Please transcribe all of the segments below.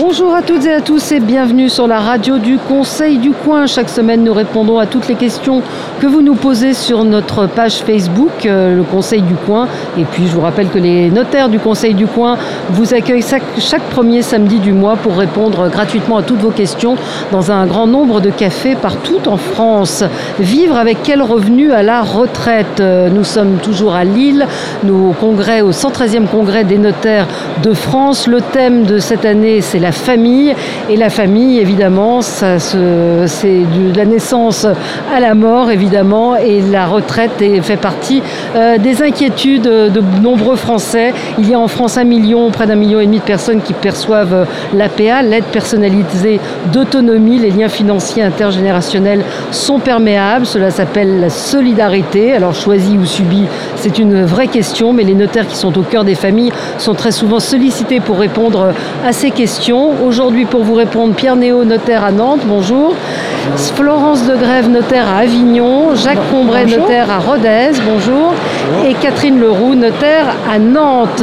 Bonjour à toutes et à tous et bienvenue sur la radio du Conseil du Coin. Chaque semaine, nous répondons à toutes les questions que vous nous posez sur notre page Facebook, euh, le Conseil du Coin. Et puis, je vous rappelle que les notaires du Conseil du Coin vous accueillent chaque, premier samedi du mois pour répondre gratuitement à toutes vos questions dans un grand nombre de cafés partout en France. Vivre avec quel revenu à la retraite? Euh, Nous sommes toujours à Lille, congrès, au 113e congrès des notaires de France. Le thème de cette année, c'est la famille. Et la famille, évidemment, ça c'est de la naissance à la mort, évidemment. Et la retraite fait partie euh, des inquiétudes de nombreux Français. Il y a en France un million, près d'un million et demi de personnes qui perçoivent euh, l'APA, l'aide personnalisée d'autonomie. Les liens financiers intergénérationnels sont perméables. Cela s'appelle la solidarité. Alors choisie ou subie, c'est une vraie question, mais les notaires qui sont au cœur des familles sont très souvent sollicités pour répondre à ces questions. Aujourd'hui, pour vous répondre, Pierre Néo, notaire à Nantes, bonjour. Florence de Grève, notaire à Avignon. Jacques Combray, notaire à Rodez, bonjour. Et Catherine Leroux, notaire à Nantes.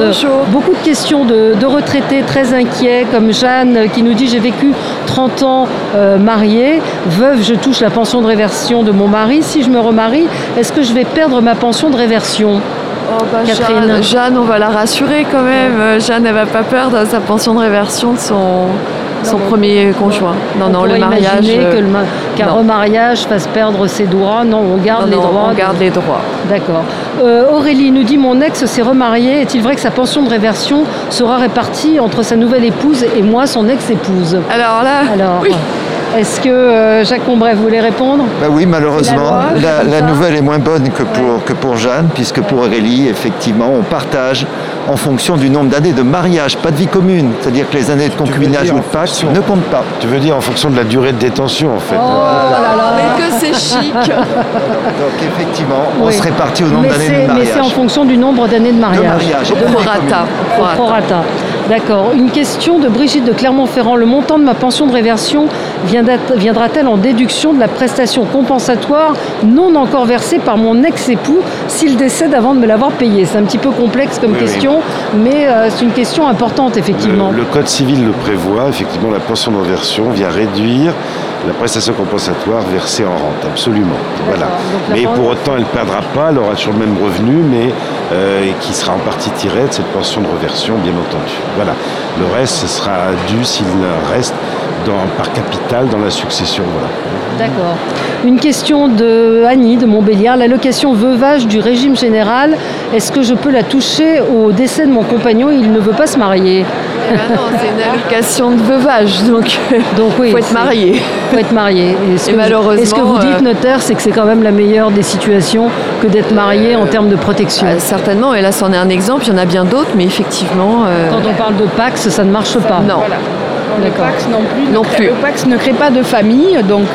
Beaucoup de questions de, de retraités très inquiets, comme Jeanne qui nous dit J'ai vécu 30 ans euh, mariée, veuve, je touche la pension de réversion de mon mari. Si je me remarie, est-ce que je vais perdre ma pension de réversion? Oh, bah, Catherine. Jeanne, Jeanne, on va la rassurer quand même. Euh, Jeanne, elle va pas perdre sa pension de réversion de son, son premier conjoint. Non, On non, le mariage. euh, qu'un remariage fasse perdre ses droits. Non, on garde non, les non, droits. on garde les droits. D'accord. Euh, Aurélie nous dit Mon ex s'est remarié. Est-il vrai que sa pension de réversion sera répartie entre sa nouvelle épouse et moi, son ex-épouse? Alors là, Alors, oui. Est-ce que euh, Jacques Combray voulait répondre? Bah oui, malheureusement, la loi, la, comme la ça. nouvelle est moins bonne que pour, que pour Jeanne, puisque pour Aurélie, effectivement, on partage en fonction du nombre d'années de mariage, pas de vie commune. C'est-à-dire que les années de concubinage ou de pacte ne comptent pas. Tu veux dire en fonction de la durée de détention en fait. mais que c'est chic. Donc effectivement, on Oui. se répartit au nombre mais d'années de mais mariage. c'est en fonction du nombre d'années de mariage. De mariage. Prorata. Au prorata. D'accord. Une question de Brigitte de Clermont-Ferrand. Le montant de ma pension de réversion viendra- viendra-t-elle en déduction de la prestation compensatoire non encore versée par mon ex-époux s'il décède avant de me l'avoir payée C'est un petit peu complexe comme Oui, oui. question, mais euh, c'est une question importante, effectivement. Le, le code civil le prévoit, effectivement la pension de réversion vient réduire la prestation compensatoire versée en rente, absolument. Voilà. Mais pour autant, elle ne perdra pas, elle aura toujours le même revenu, mais euh, qui sera en partie tiré de cette pension de réversion, bien entendu. Voilà. Le reste, ce sera dû s'il reste dans, par capital dans la succession. Voilà. D'accord. Une question de Annie de Montbéliard. L'allocation veuvage du régime général, est-ce que je peux la toucher au décès de mon compagnon? Il ne veut pas se marier. Eh ben non, c'est une allocation de veuvage, donc Donc oui, faut être marié. faut être marié. ce Et que vous- malheureusement, Et ce que vous dites, euh, notaire, c'est que c'est quand même la meilleure des situations que d'être marié en termes de protection? Euh, certainement, et là c'en est un exemple, il y en a bien d'autres, mais effectivement... euh, Quand on parle de Pax, ça ne marche pas. Non. Le. Pax non plus. ne Non crée- plus. Le Pax ne crée pas de famille, donc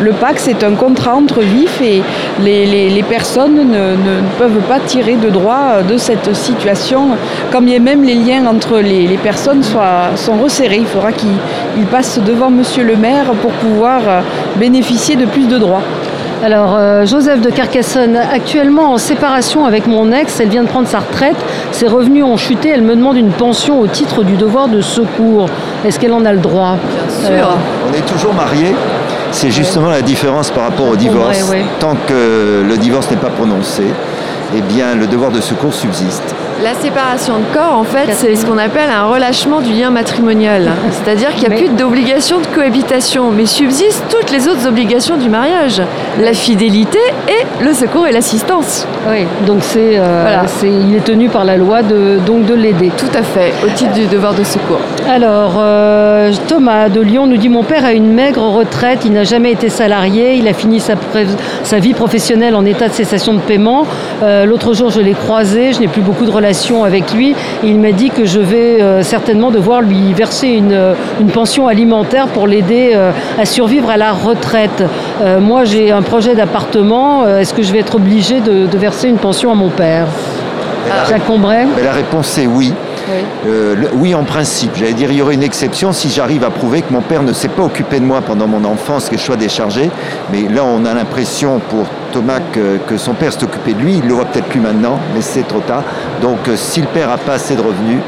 le Pax est un contrat entre vifs et les, les- les personnes ne, ne peuvent pas tirer de droit de cette situation, quand bien même les liens entre les, les personnes soient, sont resserrés. Il faudra qu'ils ils passent devant Monsieur le maire pour pouvoir euh, bénéficier de plus de droits. Alors, euh, Joseph de Carcassonne, actuellement en séparation avec mon ex, elle vient de prendre sa retraite, ses revenus ont chuté, elle me demande une pension au titre du devoir de secours. Est-ce qu'elle en a le droit? Bien sûr. On est toujours marié. C'est justement la différence par rapport au divorce. ouais. Tant que le divorce n'est pas prononcé, eh bien, le devoir de secours subsiste. La séparation de corps, en fait, c'est ce qu'on appelle un relâchement du lien matrimonial. C'est-à-dire qu'il n'y a Mais- plus d'obligation de cohabitation, mais subsistent toutes les autres obligations du mariage. La fidélité et le secours et l'assistance. Oui, donc c'est, euh, Voilà. il est tenu par la loi de, donc de l'aider. Tout à fait, au titre du devoir de secours. Alors, euh, Thomas de Lyon nous dit Mon père a une maigre retraite, il n'a jamais été salarié, il a fini sa, sa vie professionnelle en état de cessation de paiement. Euh, L'autre jour, je l'ai croisé, je n'ai plus beaucoup de relations avec lui. Il m'a dit que je vais euh, certainement devoir lui verser une, euh, une pension alimentaire pour l'aider euh, à survivre à la retraite. Euh, moi, j'ai un projet d'appartement, est-ce que je vais être obligée de, de verser une pension à mon père? Jacques Combray la réponse est oui. Euh, oui, en principe. J'allais dire, il y aurait une exception si j'arrive à prouver que mon père ne s'est pas occupé de moi pendant mon enfance, que je sois déchargé. Mais là, on a l'impression pour Thomas que, que son père s'est occupé de lui. Il ne le voit peut-être plus maintenant, mais c'est trop tard. Donc, euh, si le père n'a pas assez de revenus,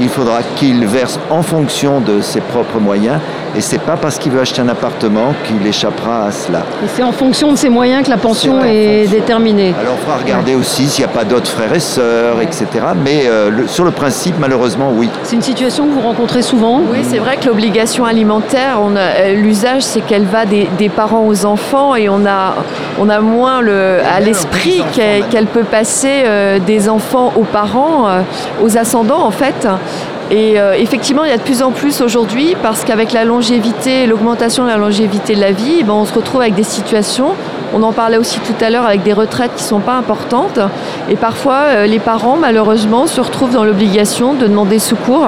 il faudra qu'il verse en fonction de ses propres moyens. Et c'est pas parce qu'il veut acheter un appartement qu'il échappera à cela. Et c'est en fonction de ces moyens que la pension est déterminée. Alors, il faudra regarder aussi s'il n'y a pas d'autres frères et sœurs, etc. Mais euh, le- sur le principe, malheureusement, oui. C'est une situation que vous rencontrez souvent? Oui, c'est vrai que l'obligation alimentaire, on a- euh, l'usage, c'est qu'elle va des, des parents aux enfants et on a, on a moins le, à l'esprit qu'elle qu'elle peut passer euh, des enfants aux parents, euh, aux ascendants en fait. Et euh, effectivement, il y a de plus en plus aujourd'hui, parce qu'avec la longévité, l'augmentation de la longévité de la vie, ben, on se retrouve avec des situations, on en parlait aussi tout à l'heure, avec des retraites qui ne sont pas importantes. Et parfois, euh, les parents, malheureusement, se retrouvent dans l'obligation de demander secours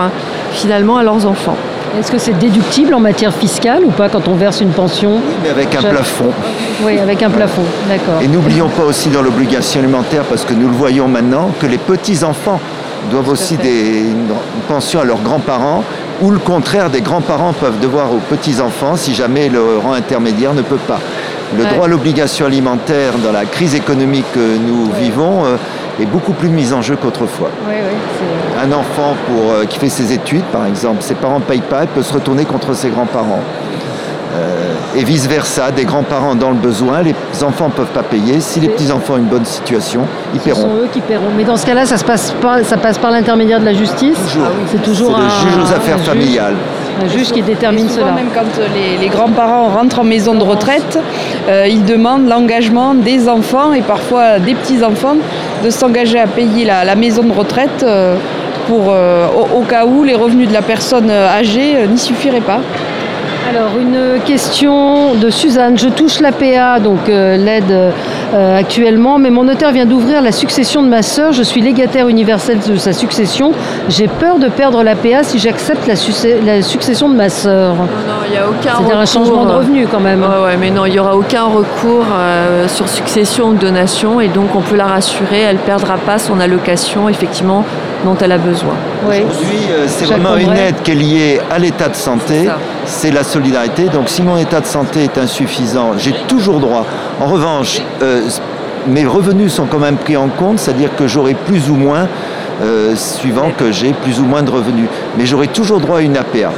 finalement à leurs enfants. Est-ce que c'est déductible en matière fiscale ou pas quand on verse une pension? Oui, mais avec un Je- plafond. Oui, avec un plafond, d'accord. Et n'oublions pas aussi dans l'obligation alimentaire, parce que nous le voyons maintenant, que les petits-enfants doivent aussi des, une, une pension à leurs grands-parents, ou le contraire, des grands-parents peuvent devoir aux petits-enfants si jamais le rang intermédiaire ne peut pas. Le Ouais. droit à l'obligation alimentaire dans la crise économique que nous vivons euh, est beaucoup plus mis en jeu qu'autrefois. Un enfant pour, euh, qui fait ses études, par exemple, ses parents ne payent pas, il peut se retourner contre ses grands-parents. Euh, et vice-versa, des grands-parents dans le besoin, les enfants ne peuvent pas payer. Si les petits-enfants ont une bonne situation, ils ce sont paieront. eux qui paieront. Mais dans ce cas-là, ça, se passe, pas, ça passe par l'intermédiaire de la justice Toujours. C'est toujours le un, juge aux affaires un juge- familiales. Un juge qui détermine souvent, cela. Même quand euh, les, les grands-parents rentrent en maison de retraite, euh, ils demandent l'engagement des enfants et parfois des petits-enfants de s'engager à payer la, la maison de retraite euh, pour, euh, au, au cas où les revenus de la personne âgée euh, n'y suffiraient pas. Alors, une question de Suzanne. Je touche l'APA, donc euh, l'aide euh, actuellement, mais mon notaire vient d'ouvrir la succession de ma sœur. Je suis légataire universel de sa succession. J'ai peur de perdre l'APA si j'accepte la, succession de ma sœur. Non, non, il n'y a aucun C'est-à-dire un changement de revenu quand même. Ouais, ouais, mais non, il n'y aura aucun recours euh, sur succession ou donation et donc on peut la rassurer, elle ne perdra pas son allocation effectivement dont elle a besoin. Oui. Aujourd'hui, euh, c'est vraiment une aide qui est liée à l'état de santé. C'est la solidarité. Donc, si mon état de santé est insuffisant, j'ai toujours droit. En revanche, euh, mes revenus sont quand même pris en compte, c'est-à-dire que j'aurai plus ou moins, euh, suivant que j'ai plus ou moins de revenus. Mais j'aurai toujours droit à une APA.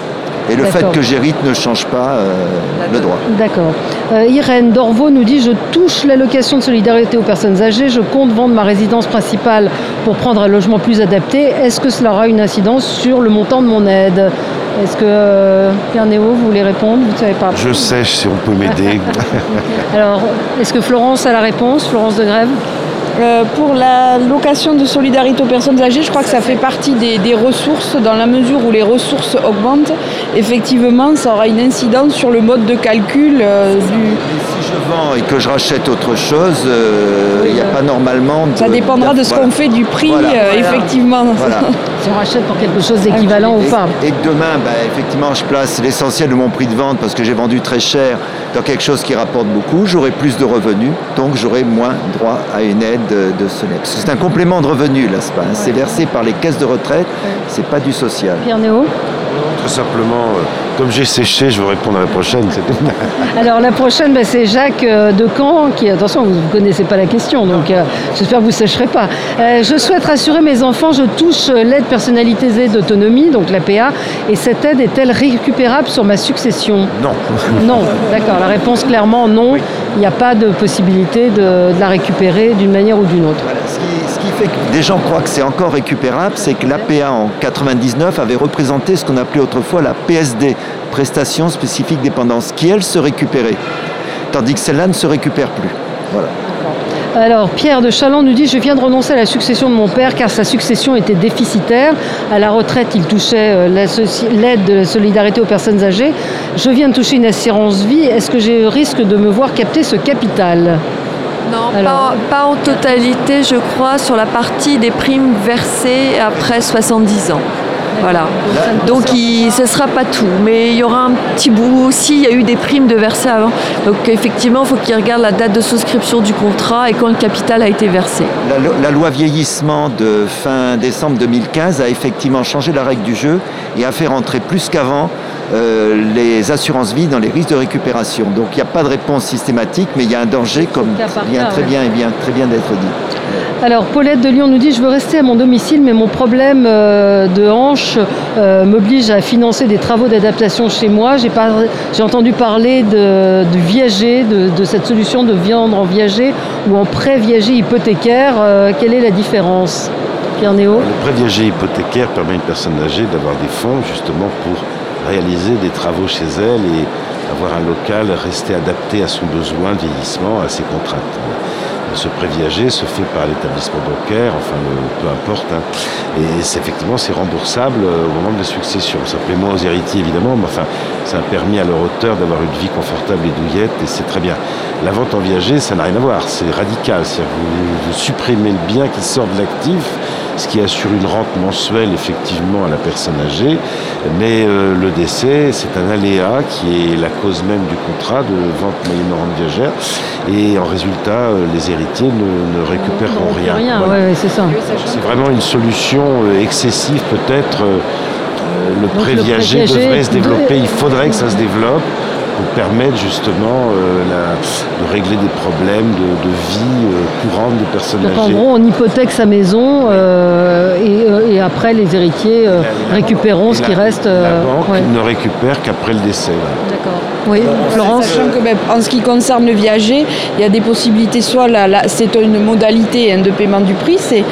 Et le fait que j'hérite ne change pas euh, le droit. D'accord. Euh, Irène Dorvaux nous dit Je touche l'allocation de solidarité aux personnes âgées, je compte vendre ma résidence principale pour prendre un logement plus adapté. Est-ce que cela aura une incidence sur le montant de mon aide? Est-ce que euh, Pierre Néo, vous voulez répondre? Vous ne savez pas. Je sais si on peut m'aider. Alors, est-ce que Florence a la réponse? Florence de Grève? Euh, pour la location de solidarité aux personnes âgées, je crois que ça fait partie des, des ressources. Dans la mesure où les ressources augmentent, effectivement, ça aura une incidence sur le mode de calcul euh, du, Si je vends et que je rachète autre chose, euh, il n'y a pas normalement. de- Ça dépendra de ce voilà. qu'on fait du prix, voilà. effectivement. Voilà. Si on rachète pour quelque chose d'équivalent ou pas Et, que demain, bah, effectivement, je place l'essentiel de mon prix de vente parce que j'ai vendu très cher dans quelque chose qui rapporte beaucoup, j'aurai plus de revenus, donc j'aurai moins droit à une aide de, de ce net. Parce que c'est un complément de revenus, là, c'est pas. hein. C'est versé par les caisses de retraite, c'est pas du social. Pierre Néo Tout simplement, euh, comme j'ai séché, je vais répondre à la prochaine. Alors la prochaine, ben, c'est Jacques euh, de Caen qui, attention, vous ne connaissez pas la question, donc euh, j'espère que vous ne sécherez pas. Euh, je souhaite rassurer mes enfants, je touche l'aide personnalisée d'autonomie, donc l'APA, et cette aide est-elle récupérable sur ma succession? Non. Non, d'accord, la réponse clairement non, il n'y a pas de possibilité de, de la récupérer d'une manière ou d'une autre. Voilà. Fait que des gens croient que c'est encore récupérable, c'est que l'APA en 99 avait représenté ce qu'on appelait autrefois la PSD, prestation spécifique dépendance, qui elle se récupérait. Tandis que celle-là ne se récupère plus. Alors, Pierre de Chaland nous dit Je viens de renoncer à la succession de mon père car sa succession était déficitaire. À la retraite, il touchait euh, l'aide de la solidarité aux personnes âgées. Je viens de toucher une assurance vie. Est-ce que j'ai risque de me voir capter ce capital? Non, Alors- pas, pas en totalité, je crois, sur la partie des primes versées après 70 ans. Voilà. Donc il, ce ne sera pas tout, mais il y aura un petit bout aussi. Il y a eu des primes de versées avant. Donc effectivement, il faut qu'il regarde la date de souscription du contrat et quand le capital a été versé. La, loi vieillissement de fin décembre 2015 a effectivement changé la règle du jeu et a fait rentrer plus qu'avant euh, les assurances vie dans les risques de récupération. Donc il n'y a pas de réponse systématique, mais il y a un danger, comme vient très bien et bien très bien d'être dit. Alors Paulette de Lyon nous dit je veux rester à mon domicile mais mon problème euh, de hanche euh, m'oblige à financer des travaux d'adaptation chez moi. J'ai entendu parler de, viager, de, cette solution de viande en viager ou en prêt viager hypothécaire. Euh, quelle est la différence? Pierre Néo? Le prêt viager hypothécaire permet à une personne âgée d'avoir des fonds justement pour réaliser des travaux chez elle et avoir un local resté adapté à son besoin de vieillissement, à ses contraintes ce prêt viager se fait par l'établissement bancaire, enfin peu importe. Hein. Et c'est effectivement c'est remboursable euh, au moment de la succession. Ça plaît moins aux héritiers évidemment, mais enfin ça a permis à leur auteur d'avoir une vie confortable et douillette et c'est très bien. La vente en viager, ça n'a rien à voir, c'est radical. Vous, vous supprimez le bien qui sort de l'actif ce qui assure une rente mensuelle effectivement à la personne âgée. Mais euh, le décès, c'est un aléa qui est la cause même du contrat de vente moyenne rente viagère. Et en résultat, euh, les héritiers ne, récupéreront rien. c'est ça. C'est vraiment une solution euh, excessive peut-être. le prêt viager devrait se développer, il faudrait que ça se développe pour permettre justement euh, de régler des problèmes de, vie euh, courante des personnes âgées. En gros, on hypothèque sa maison euh, et, après les héritiers récupéreront ce qui reste. La banque ne récupère qu'après le décès. D'accord. Oui, Florence. Sachant que ben, en ce qui concerne le viager, il y a des possibilités. Soit c'est une modalité hein, de paiement du prix, c'est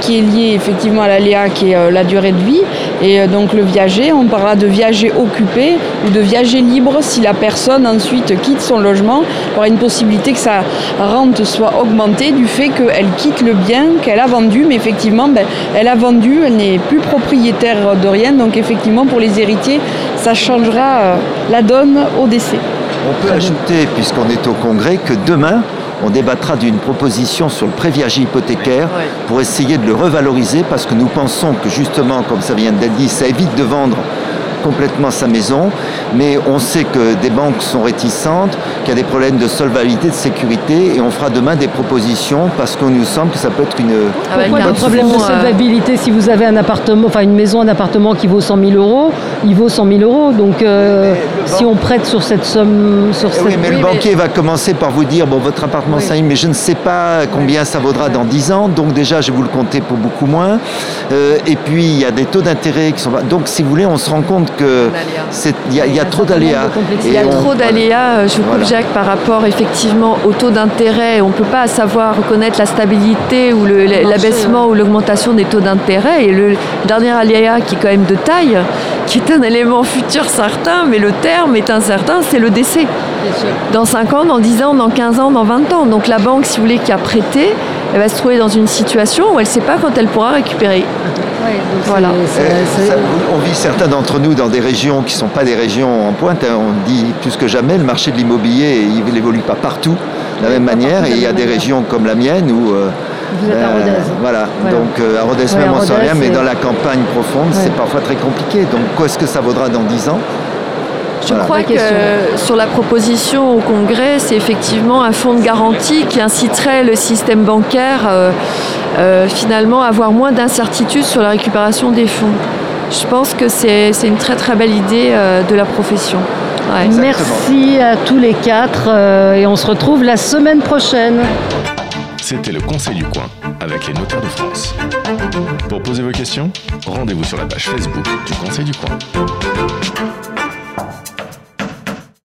qui est liée effectivement à l'aléa qui est la durée de vie. Et donc le viager, on parlera de viager occupé ou de viager libre si la la personne ensuite quitte son logement, il y aura une possibilité que sa rente soit augmentée du fait qu'elle quitte le bien qu'elle a vendu, mais effectivement, ben, elle a vendu, elle n'est plus propriétaire de rien, donc effectivement, pour les héritiers, ça changera euh, la donne au décès. On peut ajouter, puisqu'on est au Congrès, que demain, on débattra d'une proposition sur le préviage hypothécaire pour essayer de le revaloriser parce que nous pensons que justement, comme ça vient d'être dit, ça évite de vendre complètement sa maison, mais on sait que des banques sont réticentes, qu'il y a des problèmes de solvabilité, de sécurité, et on fera demain des propositions parce qu'on nous semble que ça peut être une. Ah Pourquoi des problèmes de euh, solvabilité Si vous avez un appartement, enfin une maison, un appartement qui vaut 100 000 euros, il vaut 100 000 euros. Donc euh, si on prête sur cette somme, sur eh Oui, mais le banquier va commencer par vous dire bon, votre appartement oui. 100 000, mais je ne sais pas combien ça vaudra dans 10 ans, donc déjà je vais vous le compter pour beaucoup moins. Euh, et puis il y a des taux d'intérêt qui sont. Donc si vous voulez, on se rend compte qu'il y, a, y a trop d'aléas. Il y a trop d'aléas, euh, je vous coupe Jacques, par rapport effectivement au taux d'intérêt. On ne peut pas savoir reconnaître la stabilité ou l'abaissement ou l'augmentation des taux d'intérêt. Et le dernier aléa qui est quand même de taille, qui est un élément futur certain, mais le terme est incertain, c'est le décès. Dans 5 ans, dans 10 ans, dans 15 ans, dans 20 ans. Donc la banque, si vous voulez, qui a prêté, elle va se trouver dans une situation où elle ne sait pas quand elle pourra récupérer. voilà. on vit certains d'entre nous dans des régions qui ne sont pas des régions en pointe. Hein. On dit plus que jamais, le marché de l'immobilier, il n'évolue pas partout de la même manière. Et il y a des régions comme la mienne où... Euh, Vous êtes à Rodez. Voilà. donc euh, à Rodez même on sait rien, mais dans la campagne profonde, c'est parfois très compliqué. Donc qu'est-ce que ça vaudra dans 10 ans? Je crois que sur la proposition au Congrès, c'est effectivement un fonds de garantie qui inciterait le système bancaire euh, euh, finalement à avoir moins d'incertitudes sur la récupération des fonds. Je pense que c'est une très très belle idée euh, de la profession. Merci à tous les quatre et on se retrouve la semaine prochaine. C'était le Conseil du coin avec les notaires de France. Pour poser vos questions, rendez-vous sur la page Facebook du Conseil du coin.